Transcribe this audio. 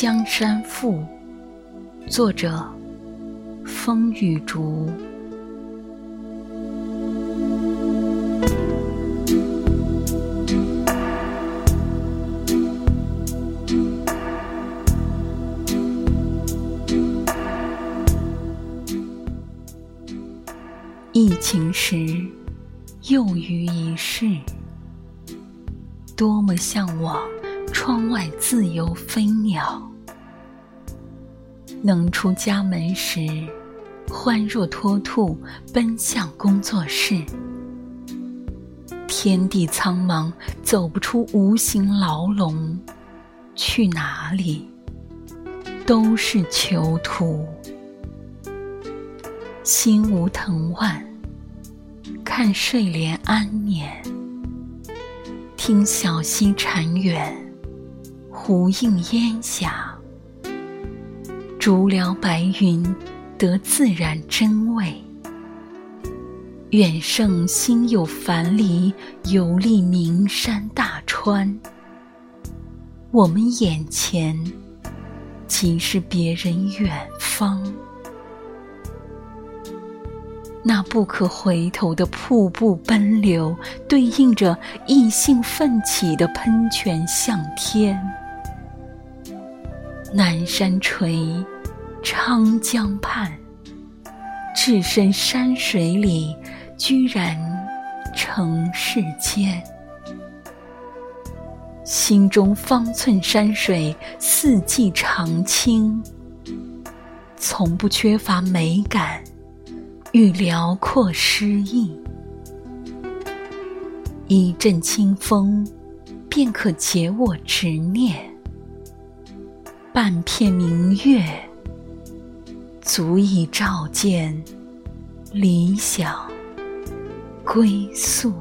江山赋》，作者风雨竹。疫情时，又于一世，多么向往窗外自由飞鸟，能出家门时，欢若脱兔奔向工作室。天地苍茫，走不出无形牢笼，去哪里都是囚徒。心无藤蔓。看睡莲安眠，听小溪潺远，湖映烟霞。竹聊白云，得自然真味。远胜心有樊篱，游历名山大川。我们眼前，即是别人远方。那不可回头的瀑布奔流，对应着异性奋起的喷泉向天。南山垂，长江畔，置身山水里，居然成世间。心中方寸山水，四季常青，从不缺乏美感。与辽阔诗意，一阵清风，便可解我执念；半片明月，足以照见理想归宿。